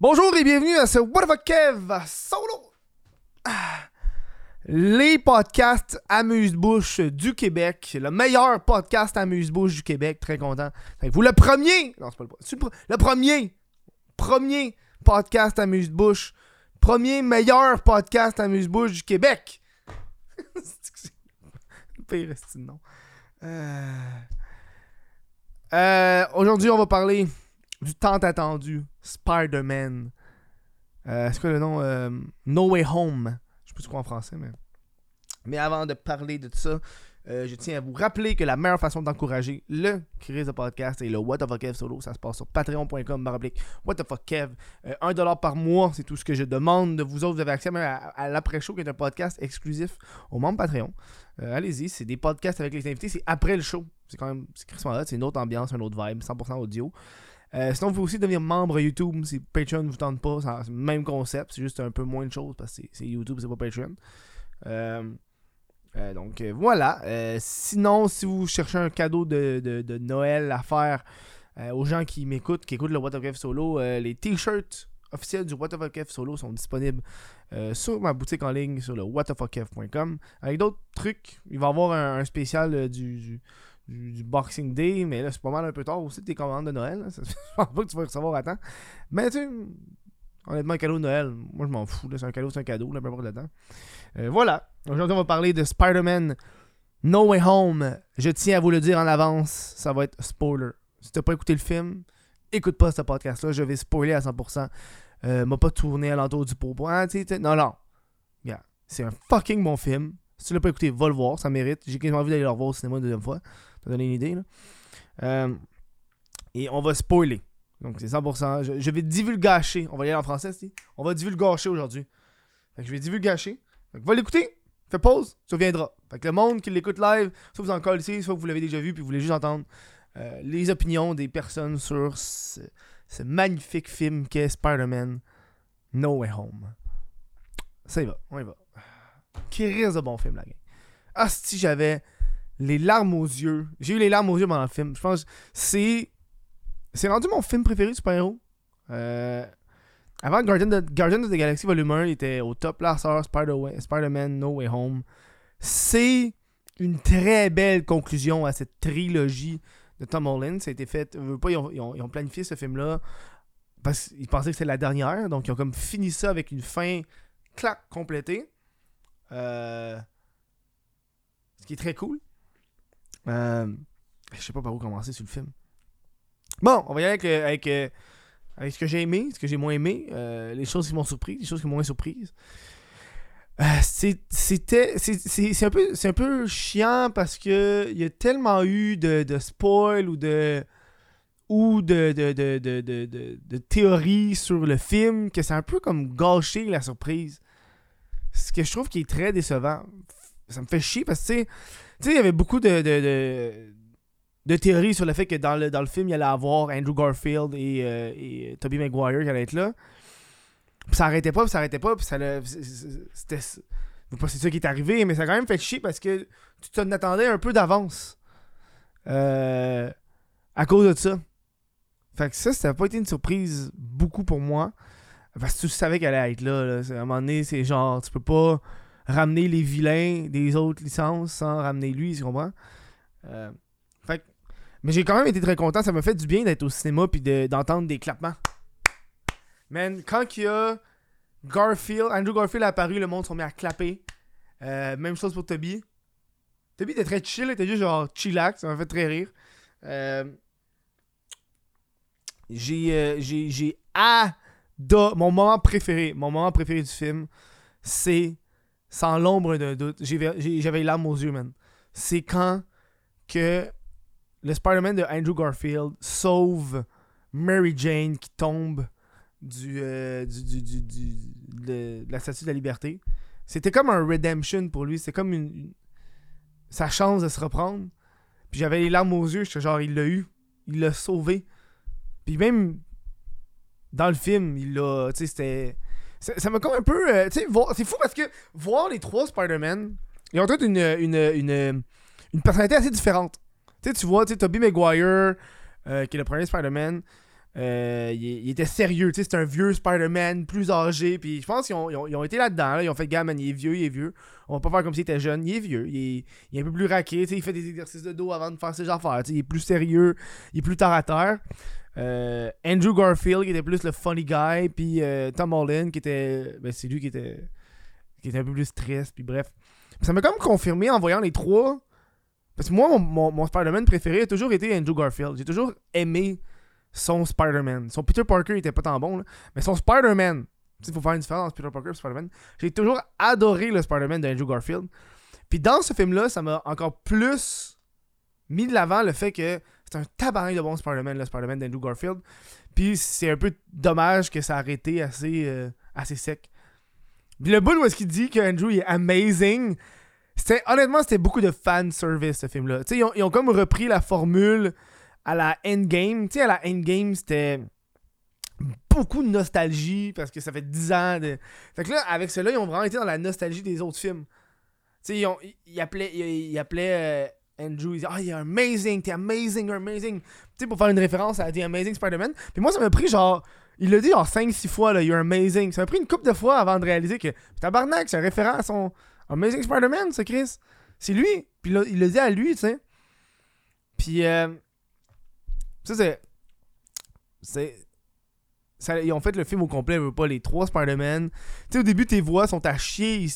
Bonjour et bienvenue à ce What the Kev solo. Ah. Les podcasts amuse-bouche du Québec. Le meilleur podcast amuse-bouche du Québec. Très content. Vous le premier. Non, c'est pas le, c'est le, premier. Premier podcast amuse-bouche. Premier meilleur podcast amuse-bouche du Québec. Pire de nom. Euh... Euh, Aujourd'hui, on va parler du tant attendu Spider-Man. Euh, c'est quoi le nom Euh, No Way Home. Je sais pas quoi en français, mais. Mais avant de parler de tout ça, euh, je tiens à vous rappeler que la meilleure façon d'encourager le crise de podcast et le What the fuck Kev solo, ça se passe sur patreon.com What the fuck Kev. Euh, 1$ par mois, c'est tout ce que je demande de vous autres. Vous avez accès même à, l'après-show qui est un podcast exclusif aux membres Patreon. Euh, Allez-y, c'est des podcasts avec les invités, c'est après le show. C'est quand même, c'est Chris c'est une autre ambiance, une autre vibe, 100% audio. Euh, sinon, vous pouvez aussi devenir membre YouTube si Patreon ne vous tente pas. C'est le même concept, c'est juste un peu moins de choses parce que c'est- YouTube, c'est pas Patreon. Euh, euh, donc voilà. Sinon, si vous cherchez un cadeau de, Noël à faire aux gens qui m'écoutent, qui écoutent le What the Fuck Solo, les t-shirts officiels du What the Fuck Solo sont disponibles sur ma boutique en ligne sur le whatthefuckf.com. Avec d'autres trucs, il va y avoir un, spécial du, du- Boxing Day, mais là c'est pas mal un peu tard aussi tes commandes de Noël. Je pense pas que tu vas recevoir à temps. Mais tu sais, honnêtement, un cadeau de Noël, moi je m'en fous. C'est un cadeau, c'est un cadeau, là, peu importe temps. Euh, voilà. Aujourd'hui, on va parler de Spider-Man No Way Home. Je tiens à vous le dire en avance, ça va être spoiler. Si t'as pas écouté le film, écoute pas ce podcast-là, je vais spoiler à 100%. Euh, m'a pas tourné à l'entour du pot. Ah, non, non. Regarde, c'est un fucking bon film. Si tu l'as pas écouté, va le voir, ça mérite. J'ai quasiment envie d'aller le revoir au cinéma une deuxième fois. T'as donné une idée, là. Euh, et on va spoiler. Donc c'est 100%. Je, vais divulgacher. On va y aller en français, si. On va divulgacher aujourd'hui. Fait que je vais divulgacher. Fait va l'écouter. Fais pause, tu reviendras. Fait que le monde qui l'écoute live, soit vous en collez, soit vous l'avez déjà vu, puis vous voulez juste entendre euh, les opinions des personnes sur ce, ce magnifique film qu'est Spider-Man No Way Home. Ça y va, on y va. Qui reste de bon film, la gang. Ah, si j'avais les larmes aux yeux. J'ai eu les larmes aux yeux pendant le film. Je pense c'est. C'est rendu mon film préféré de super-héros. Euh, avant Guardian of, Guardian of the Galaxy Volume 1, il était au top. Là, sort Spider- Spider-Man No Way Home. C'est une très belle conclusion à cette trilogie de Tom Holland. Ça a été fait. pas, ils, ont- ils ont planifié ce film-là parce qu'ils pensaient que c'était la dernière. Donc, ils ont comme fini ça avec une fin clac complétée. Euh, ce qui est très cool. Euh, je sais pas par où commencer sur le film. Bon, on va y aller avec, euh, avec, euh, avec ce que j'ai aimé, ce que j'ai moins aimé, euh, les choses qui m'ont surpris, les choses qui m'ont moins surprise. Euh, c'est- C'était. un, peu- c'est un peu chiant parce que il y a tellement eu de, de spoil ou de. ou de, de, de, de, de, de- de théories sur le film que c'est un peu comme gâcher la surprise. Ce que je trouve qui est très décevant. Ça me fait chier parce que, tu sais, il y avait beaucoup de, de, de, théories sur le fait que dans le, dans le film, il allait avoir Andrew Garfield et, euh, et Tobey Maguire qui allaient être là. Puis ça arrêtait pas, puis ça arrêtait pas, puis ça C'était. Pas c'est ça qui est arrivé, mais ça a quand même fait chier parce que tu t'en attendais un peu d'avance. Euh, à cause de ça. Fait que ça, ça n'a pas été une surprise beaucoup pour moi. Parce que tu savais qu'elle allait être là. là. À un moment donné, c'est genre, tu peux pas ramener les vilains des autres licences sans ramener lui, tu comprends? Euh, fait mais j'ai quand même été très content. Ça m'a fait du bien d'être au cinéma puis de- d'entendre des clappements. Man, quand il y a Garfield, Andrew Garfield est apparu, le monde s'est mis à clapper. Euh, même chose pour Toby. Toby était très chill, il était juste genre chillax, ça m'a fait très rire. Euh, j'ai j'ai j'ai mon moment préféré, mon moment préféré du film, c'est sans l'ombre d'un doute, j'avais les larmes aux yeux, man. C'est quand que le Spider-Man de Andrew Garfield sauve Mary Jane qui tombe du, euh, de, la statue de la liberté. C'était comme un redemption pour lui. C'était comme sa chance de se reprendre. Puis j'avais les larmes aux yeux. J'étais genre, il l'a eu. Il l'a sauvé. Puis même dans le film, il l'a. Tu sais, c'était. Ça m'a comme un peu. euh, tu sais, c'est fou parce que voir les trois Spider-Man, ils ont tous une, une, une, une personnalité assez différente. Tu sais, tu vois, tu sais, Tobey Maguire, euh, qui est le premier Spider-Man. Euh, il, était sérieux, tu sais, c'est un vieux Spider-Man, plus âgé, puis je pense qu'ils ont, ils ont, été là-dedans, ils ont fait, gamme, il est vieux, il est vieux, on va pas faire comme s'il était jeune, il est vieux, il est, un peu plus raqué, tu sais, il fait des exercices de dos avant de faire ses affaires, tu sais, il est plus sérieux, il est plus terre à terre. Euh, Andrew Garfield qui était plus le funny guy, puis euh, Tom Holland qui était, ben c'est lui qui était, qui était un peu plus stress, puis bref. Ça m'a comme confirmé en voyant les trois, parce que moi, mon Spider-Man préféré a toujours été Andrew Garfield, j'ai toujours aimé son Spider-Man. Son Peter Parker était pas tant bon, mais son Spider-Man, il faut faire une différence entre Peter Parker et Spider-Man. J'ai toujours adoré le Spider-Man d'Andrew Garfield. Puis dans ce film-là, ça m'a encore plus mis de l'avant le fait que c'est un tabac de bon Spider-Man, le Spider-Man d'Andrew Garfield. Puis c'est un peu dommage que ça a arrêté assez, euh, assez sec. Puis le bout où est-ce qu'il dit qu'Andrew est amazing, c'était honnêtement c'était beaucoup de fan service ce film là. Ils ils ont comme repris la formule à la Endgame. Tu sais, à la Endgame, c'était beaucoup de nostalgie parce que ça fait 10 ans de. Fait que là, avec cela, ils ont vraiment été dans la nostalgie des autres films. Tu sais, ils, ont, ils, appelaient, ils, appelaient euh, Andrew, ils disaient Ah, oh, il est amazing, t'es amazing, amazing. Tu sais, pour faire une référence à The Amazing Spider-Man. Puis moi, ça m'a pris genre. Il l'a dit genre 5-6 fois, là, You're amazing. Ça m'a pris une couple de fois avant de réaliser que tabarnak, c'est un référent à son Amazing Spider-Man, c'est Chris. C'est lui. Puis là, il le dit à lui, tu sais. Puis, euh, ça, c'est. C'est. ils ont fait le film au complet, pas les trois Spider-Man. Tu sais, au début, tes voix sont à chier.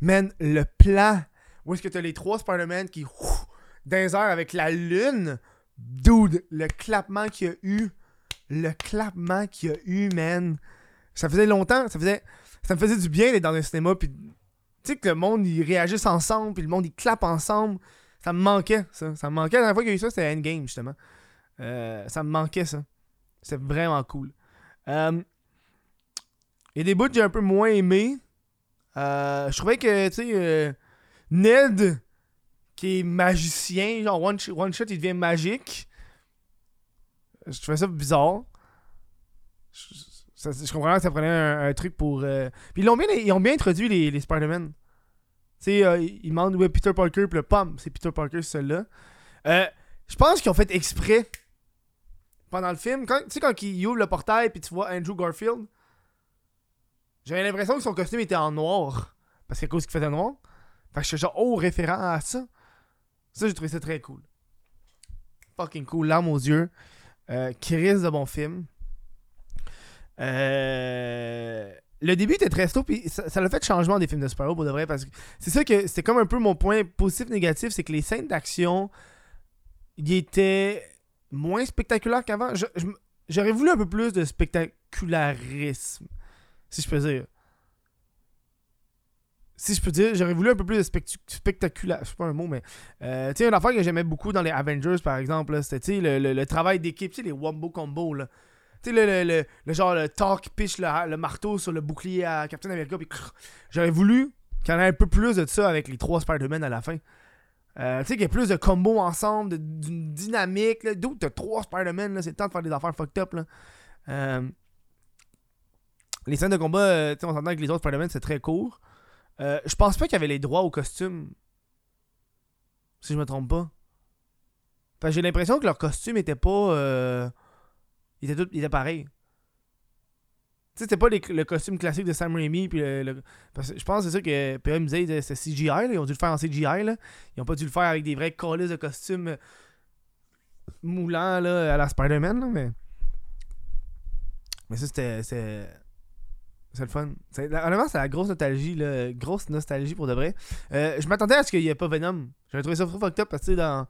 Man, le plan où est-ce que t'as les trois Spider-Man qui. Ouf, dans avec la lune. Dude, le clapement qu'il y a eu. Le clapement qu'il y a eu, man. Ça faisait longtemps. Ça faisait. Ça me faisait du bien d'être dans un cinéma. Puis. Tu sais, que le monde, ils réagissent ensemble. Puis le monde, il clappe ensemble. Ça me manquait, ça. Ça me manquait. La dernière fois qu'il y a eu ça, c'était Endgame, justement. Euh, ça me manquait ça. C'est vraiment cool. Euh, il y a des bouts que j'ai un peu moins aimé. Euh, je trouvais que, tu sais, Ned, qui est magicien, genre one, shot, il devient magique. Je trouvais ça bizarre. Je, comprends que ça prenait un, truc pour. Puis ils ont bien, ils ont bien introduit les, les Spider-Man. Tu sais, ils demandent où est Peter Parker, puis le pom, c'est Peter Parker, celui-là. je pense qu'ils ont fait exprès pendant le film, quand, tu sais, quand il ouvre le portail puis tu vois Andrew Garfield, j'avais l'impression que son costume était en noir. Parce qu'à cause qu'il faisait noir. Fait que je suis genre, oh, référent à ça. Ça, j'ai trouvé ça très cool. Fucking cool, larmes aux yeux. Euh, Chris de bon film. Euh, le début était très slow, puis ça, l'a fait changement des films de super pour de vrai. Parce que c'est ça que c'était comme un peu mon point positif-négatif, c'est que les scènes d'action, ils étaient moins spectaculaire qu'avant. J'aurais voulu un peu plus de spectacularisme, si je peux dire. Si je peux dire, j'aurais voulu un peu plus de spectaculaire. C'est pas un mot, mais. Euh, tu sais, une affaire que j'aimais beaucoup dans les Avengers, par exemple, c'était le, travail d'équipe, tu sais, les Wombo Combo, là. Tu sais, le, le, le, genre, le talk pitch le, marteau sur le bouclier à Captain America. J'aurais voulu qu'il y en ait un peu plus de ça avec les trois Spider-Man à la fin. Euh, tu sais, qu'il y a plus de combos ensemble, d'une dynamique. D'où t'as trois Spider-Man, c'est le temps de faire des affaires fucked up. Là. Euh, les scènes de combat, euh, on s'entend que les autres Spider-Man, c'est très court. je pense pas qu'il y avait les droits au costume. Si je me trompe pas. j'ai l'impression que leur costume était pas. il, était tout, il était pareil. Tu sais, c'était pas le costume classique de Sam Raimi. Puis le, parce je pense que c'est ça que PM disait, c'est CGI. Là, ils ont dû le faire en CGI. Là. Ils ont pas dû le faire avec des vrais colis de costumes moulants là, à la Spider-Man. Mais... mais ça, c'était. C'est le fun. Honnêtement, c'est la grosse nostalgie. Là. Grosse nostalgie pour de vrai. Euh, je m'attendais à ce qu'il n'y ait pas Venom. J'avais trouvé ça trop fucked up parce que dans,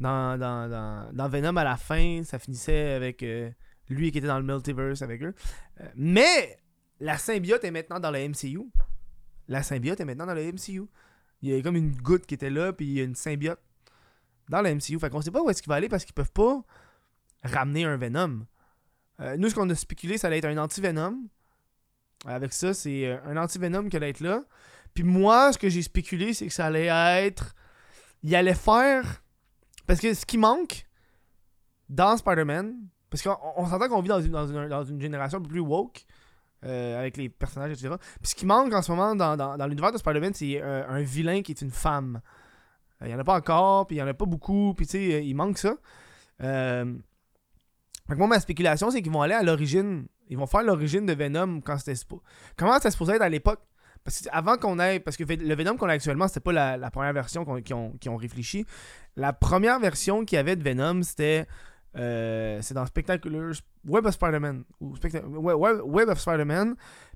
dans, dans, dans, dans Venom, à la fin, ça finissait avec. Euh, lui qui était dans le multiverse avec eux. Euh, mais la symbiote est maintenant dans le MCU. La symbiote est maintenant dans le MCU. Il y a comme une goutte qui était là, puis il y a une symbiote dans le MCU. Fait qu'on sait pas où est-ce qu'il va aller parce qu'ils peuvent pas ramener un Venom. Euh, nous, ce qu'on a spéculé, ça allait être un anti-Venom. Avec ça, c'est euh, un anti-Venom qui allait être là. Puis moi, ce que j'ai spéculé, c'est que ça allait être. Il allait faire. Parce que ce qui manque dans Spider-Man, parce qu'on s'entend qu'on vit dans une, dans, une, génération un peu plus woke. Euh, avec les personnages, etc. Puis ce qui manque en ce moment dans, dans, l'univers de Spider-Man, c'est euh, un vilain qui est une femme. Euh, il n'y en a pas encore, puis il n'y en a pas beaucoup, puis tu sais, il manque ça. Que moi, ma spéculation, c'est qu'ils vont aller à l'origine. Ils vont faire l'origine de Venom quand c'était Comment c'était supposé être à l'époque? Parce que avant qu'on ait. Parce que le Venom qu'on a actuellement, c'était pas la, première version qu'ils ont, ont, réfléchi. La première version qu'il y avait de Venom, c'était. Euh, c'est dans Spectacular Web of Spider-Man. Web.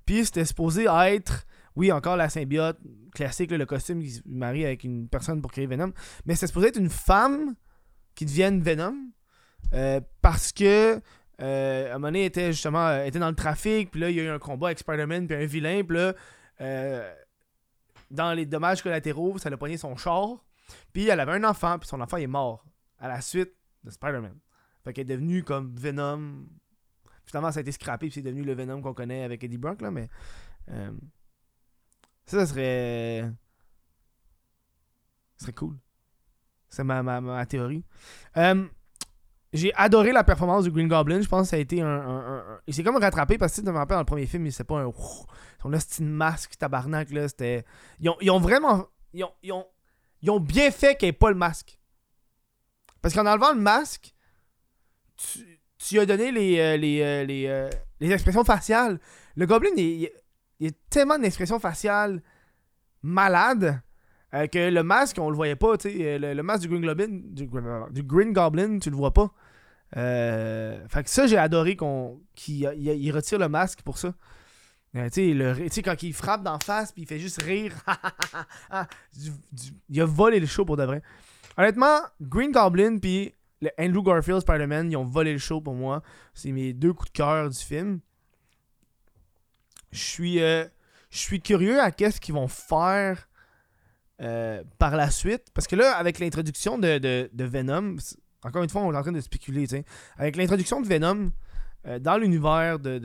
Puis c'était supposé être. Oui, encore la symbiote classique, le costume qui se marie avec une personne pour créer Venom. Mais c'était supposé être une femme qui devienne Venom. Euh, parce que euh, était justement était dans le trafic, puis là, il y a eu un combat avec Spider-Man, puis un vilain, puis là, euh, dans les dommages collatéraux, ça a pogné son char. Puis elle avait un enfant, puis son enfant est mort à la suite de Spider-Man. Fait qu'elle est devenue comme Venom. Finalement, ça a été scrappé, puis c'est devenu le Venom qu'on connaît avec Eddie Brock, là, mais. Euh, ça, ça serait. Ça serait cool. C'est ma, ma, théorie. Euh, j'ai adoré la performance du Green Goblin. Je pense que ça a été un. Il s'est comme rattrapé parce que tu me rappelles dans le premier film, il c'est pas un. Son style masque, tabarnak, là. C'était. Ils ont, ils ont vraiment. Ils ont, ils, ont, ils ont, bien fait qu'il n'y ait pas le masque. Parce qu'en enlevant le masque, tu, as donné les, euh, les, euh, les, euh, les, expressions faciales. Le Goblin, il, il, a tellement d'expressions faciales malades que le masque, on le voyait pas. Euh, le, masque du Green Goblin, du, Green Goblin, tu le vois pas. Fait que ça, j'ai adoré qu'on qu'il il, retire le masque pour ça. tu quand il frappe d'en face, puis il fait juste rire. Ah, il a volé le show pour de vrai. Honnêtement, Green Goblin puis Andrew Garfield Spider-Man, ils ont volé le show pour moi. C'est mes deux coups de cœur du film. Je suis, je suis curieux à qu'est-ce qu'ils vont faire euh, par la suite. Parce que là, avec l'introduction de, Venom, encore une fois, on est en train de spéculer. Avec l'introduction de Venom euh, dans l'univers de,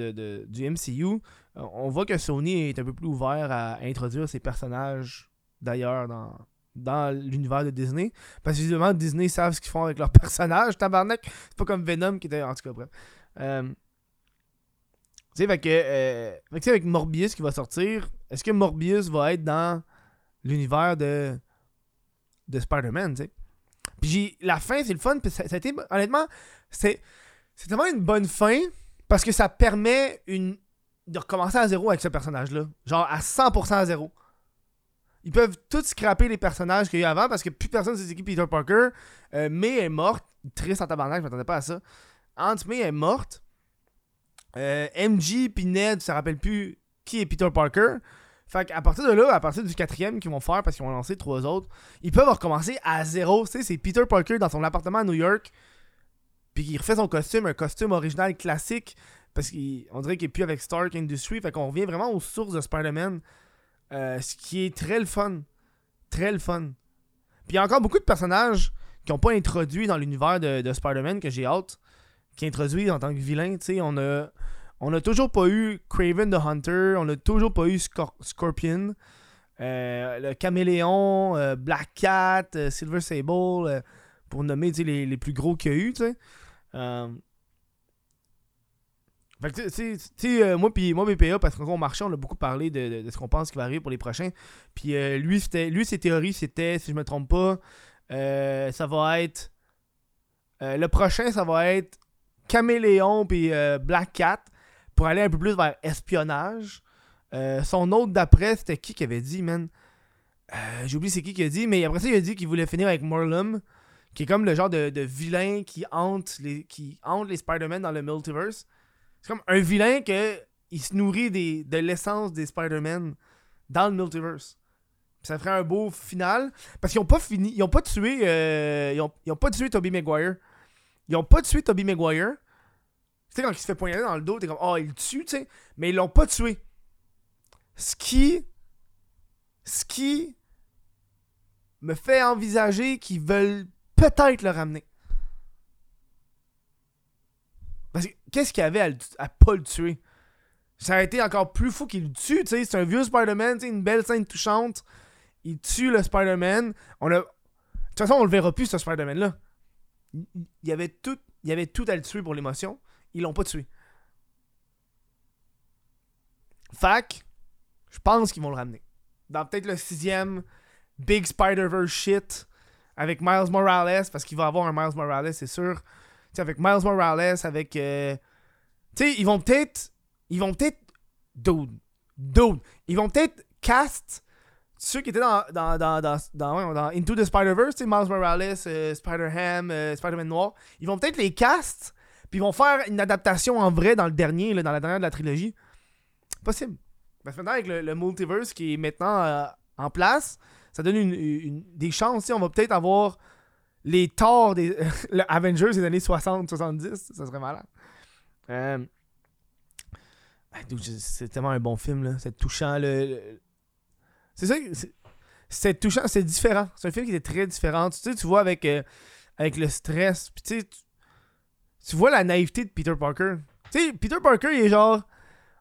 du MCU, euh, on voit que Sony est un peu plus ouvert à introduire ses personnages d'ailleurs dans, dans l'univers de Disney. Parce que évidemment, Disney savent ce qu'ils font avec leurs personnages. Tabarnak, c'est pas comme Venom qui était. En tout cas, bref. tu sais, fait que, avec Morbius qui va sortir, est-ce que Morbius va être dans l'univers de, de Spider-Man, tu sais? Puis la fin, c'est le fun. Puis ça, a été, honnêtement, c'est, c'est tellement une bonne fin parce que ça permet une, de recommencer à zéro avec ce personnage-là. Genre à 100% à zéro. Ils peuvent tous scraper les personnages qu'il y a eu avant parce que plus personne ne sait qui Peter Parker. Euh, May est morte. Triste en tabarnak, je m'attendais pas à ça. Aunt May est morte. Euh, MJ puis Ned, ça rappelle plus qui est Peter Parker. Fait qu'à partir de là, à partir du quatrième qu'ils vont faire, parce qu'ils vont lancer trois autres, ils peuvent recommencer à zéro. Tu sais, c'est Peter Parker dans son appartement à New York, puis il refait son costume, un costume original classique, parce qu'on dirait qu'il est plus avec Stark Industries. Fait qu'on revient vraiment aux sources de Spider-Man, euh, ce qui est très le fun. Très le fun. Puis il y a encore beaucoup de personnages qui n'ont pas introduit dans l'univers de, de Spider-Man que j'ai hâte, qui introduisent en tant que vilain. Tu on a. On n'a toujours pas eu Craven the Hunter, on n'a toujours pas eu Scorpion, euh, le Caméléon, euh, Black Cat, Silver Sable, pour nommer les, les, plus gros qu'il y a eu. Fait que, tu sais, moi, puis moi, BPA, parce qu'on marchait, on a beaucoup parlé de, ce qu'on pense qui va arriver pour les prochains. Puis lui, c'était, lui, ses théories, c'était, si je me trompe pas, ça va être. le prochain, ça va être Caméléon puis Black Cat pour aller un peu plus vers espionnage. Euh, son autre d'après, c'était qui qui avait dit, man? Euh, J'ai oublié c'est qui qui a dit, mais après ça, il a dit qu'il voulait finir avec Morlum, qui est comme le genre de, vilain qui hante les, qui hante les Spider-Man dans le multiverse. C'est comme un vilain que il se nourrit des, de l'essence des Spider-Man dans le multiverse. ça ferait un beau final. Parce qu'ils ont pas fini. Ils ont pas tué. Euh, ils, ont, ils ont pas tué Tobey Maguire. Ils ont pas tué Tobey Maguire. Tu sais, quand il se fait poignarder dans le dos, t'es comme, oh, il le tue, tu sais. Mais ils l'ont pas tué. Ce qui. Ce qui. me fait envisager qu'ils veulent peut-être le ramener. Parce que qu'est-ce qu'il y avait à, à, pas le tuer? Ça a été encore plus fou qu'il le tue, tu sais. C'est un vieux Spider-Man, une belle scène touchante. Il tue le Spider-Man. On a. De toute façon, on le verra plus, ce Spider-Man-là. Il y avait tout. Il y avait tout à le tuer pour l'émotion. Ils l'ont pas tué. Fac, je pense qu'ils vont le ramener. Dans peut-être le sixième Big Spider-Verse shit avec Miles Morales, parce qu'il va avoir un Miles Morales, c'est sûr. Sais, avec Miles Morales, avec. euh, tu sais, ils vont peut-être. Ils vont peut-être. Dude. Dude. Ils vont peut-être cast ceux qui étaient dans, dans, dans, dans, dans, Into the Spider-Verse, Miles Morales, euh, Spider-Ham, euh, Spider-Man Noir. Ils vont peut-être les cast, puis ils vont faire une adaptation en vrai dans le dernier, là, dans la dernière de la trilogie. Possible. Parce que maintenant, avec le, multiverse qui est maintenant en place, ça donne une, une- des chances. On va peut-être avoir les torts des le Avengers des années 60-70. Ça serait malade. Euh, ben, c'est tellement un bon film. là. C'est touchant. Le, C'est ça. c'est- touchant. C'est différent. C'est un film qui est très différent. Tu sais, tu vois avec, euh, avec le stress. Puis tu sais, tu- vois la naïveté de Peter Parker. Tu sais, Peter Parker, il est genre.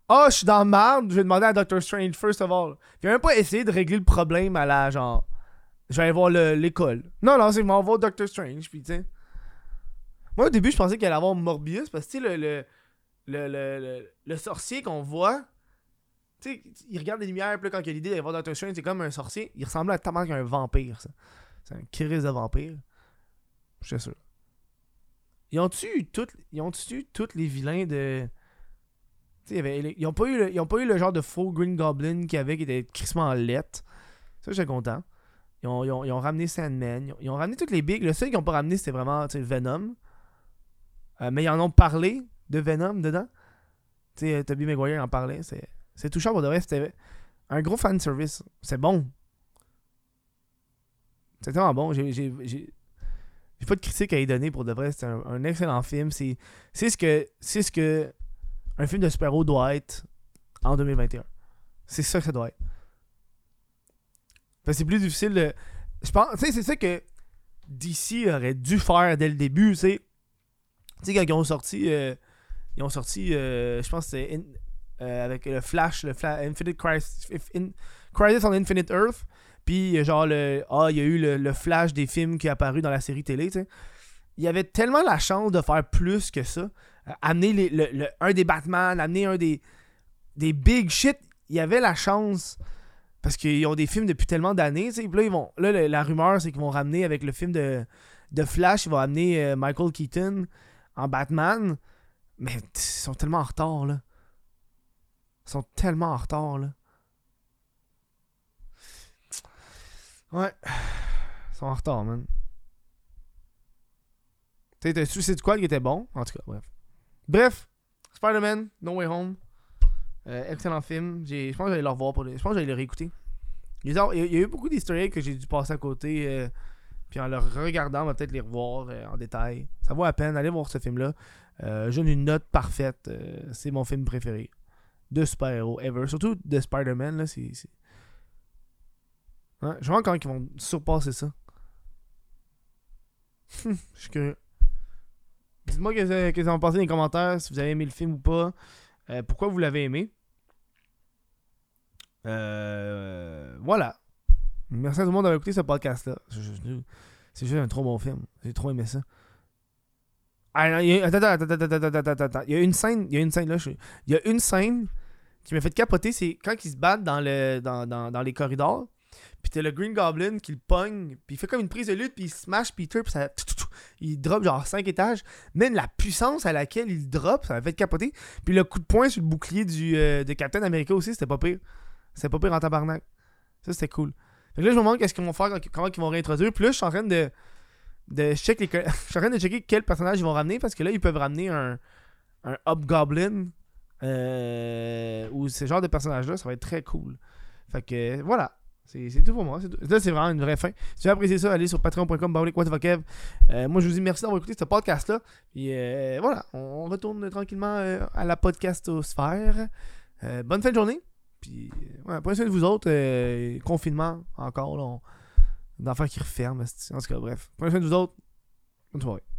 Ah, je suis dans le marde, je vais demander à Doctor Strange, first of all. Puis il a même pas essayé de régler le problème à la genre. Je vais aller voir le- l'école. Non, non, c'est m'en vais voir Doctor Strange. Puis tu. Moi, au début, je pensais qu'il allait avoir Morbius parce que tu sais, le, le, le, le, le- sorcier qu'on voit. Tu sais, il regarde les lumières, puis quand il a l'idée d'aller voir Doctor Strange, c'est comme un sorcier. Il ressemblait à tellement un vampire, ça. C'est un crise de vampire. Je suis sûr. Ils ont-tu eu toutes, ils ont-tu eu tous les vilains de. Tu sais, il y avait- ils ont pas eu le, ils ont pas eu le genre de faux Green Goblin qu'il y avait qui était crissement en lettre. Ça, j'étais content. Ils ont, ramené Sandman. Ils ont, ramené toutes les bigs. Le seul qu'ils ont pas ramené, c'était vraiment Venom. Euh, mais ils en ont parlé de Venom dedans. Tobey Maguire en parlait. C'est, touchant pour de vrai. C'était un gros fan service. C'est bon. C'est tellement bon. J'ai, pas de critique à y donner pour de vrai. C'est un, un excellent film. C'est ce que c'est ce que un film de super-héros doit être en 2021. C'est ça que ça doit être. Que c'est plus difficile de. Je pense. Tu sais, c'est ça que DC aurait dû faire dès le début. Tu sais, Tu sais, quand ils ont sorti. euh, ils ont sorti. euh, je pense que c'est. Euh, avec le Flash, le Fla- Infinite Crisis, Crisis on Infinite Earth. Puis, genre, le, ah, il y a eu le, le Flash des films qui est apparu dans la série télé, tu sais. Il y avait tellement la chance de faire plus que ça. Euh, amener les- le- le- un des Batman, amener un des, des big shit. Il y avait la chance. Parce qu'ils ont des films depuis tellement d'années, là, ils vont, là, la rumeur, c'est qu'ils vont ramener avec le film de, de Flash, ils vont amener euh, Michael Keaton en Batman. Mais ils sont tellement en retard, là. Ils sont tellement en retard, là. Ouais. Ils sont en retard, man. Tu sais, t'as-tu c'est de quoi qui était bon? En tout cas, bref. Bref, Spider-Man, No Way Home. Euh, excellent film. Je pense que j'allais le revoir pour. Je pense que j'allais le réécouter. Il y a, eu beaucoup eggs que j'ai dû passer à côté. euh, puis en le regardant, on va peut-être les revoir euh, en détail. Ça vaut la peine. Allez voir ce film-là. Je donne une note parfaite. C'est mon film préféré de super-héros ever. Surtout de Spider-Man. Là, c'est, Ouais, je vois quand ils vont surpasser ça. je suis curieux. Dites-moi qu'est-ce que vous en pensez dans les commentaires, si vous avez aimé le film ou pas. Euh, pourquoi vous l'avez aimé? Euh, voilà. Merci à tout le monde d'avoir écouté ce podcast-là. C'est juste un trop bon film. J'ai trop aimé ça. Il attends. Il y a une scène, là. Il y a une scène qui m'a fait capoter, c'est quand ils se battent dans, le, dans, dans, dans les corridors. Puis t'as le Green Goblin qui le pogne, puis il fait comme une prise de lutte, puis il smash Peter, puis ça. Il drop genre 5 étages. Même la puissance à laquelle il drop, ça m'a fait capoter. Puis le coup de poing sur le bouclier du, euh, de Captain America aussi, c'était pas pire. C'était pas pire en tabarnak. Ça, c'était cool. Fait que là, je me demande qu'est-ce qu'ils vont faire, comment ils vont réintroduire. Là, je suis en train de. de check les, je suis en train de checker quel personnage ils vont ramener, parce que là, ils peuvent ramener un, un Hobgoblin. Euh, ou ce genre de personnage-là, ça va être très cool. Fait que voilà. C'est tout pour moi. Là, c'est vraiment une vraie fin. Si vous avez apprécié ça, allez sur patreon.com. Euh, moi, je vous dis merci d'avoir écouté ce podcast-là. Puis euh, voilà, on, retourne tranquillement euh, à la podcastosphère. Euh, bonne fin de journée. Puis ouais, soin de vous autres. confinement encore. On, qui referment. En tout cas, bref. Prenez soin de vous autres. Bonne soirée.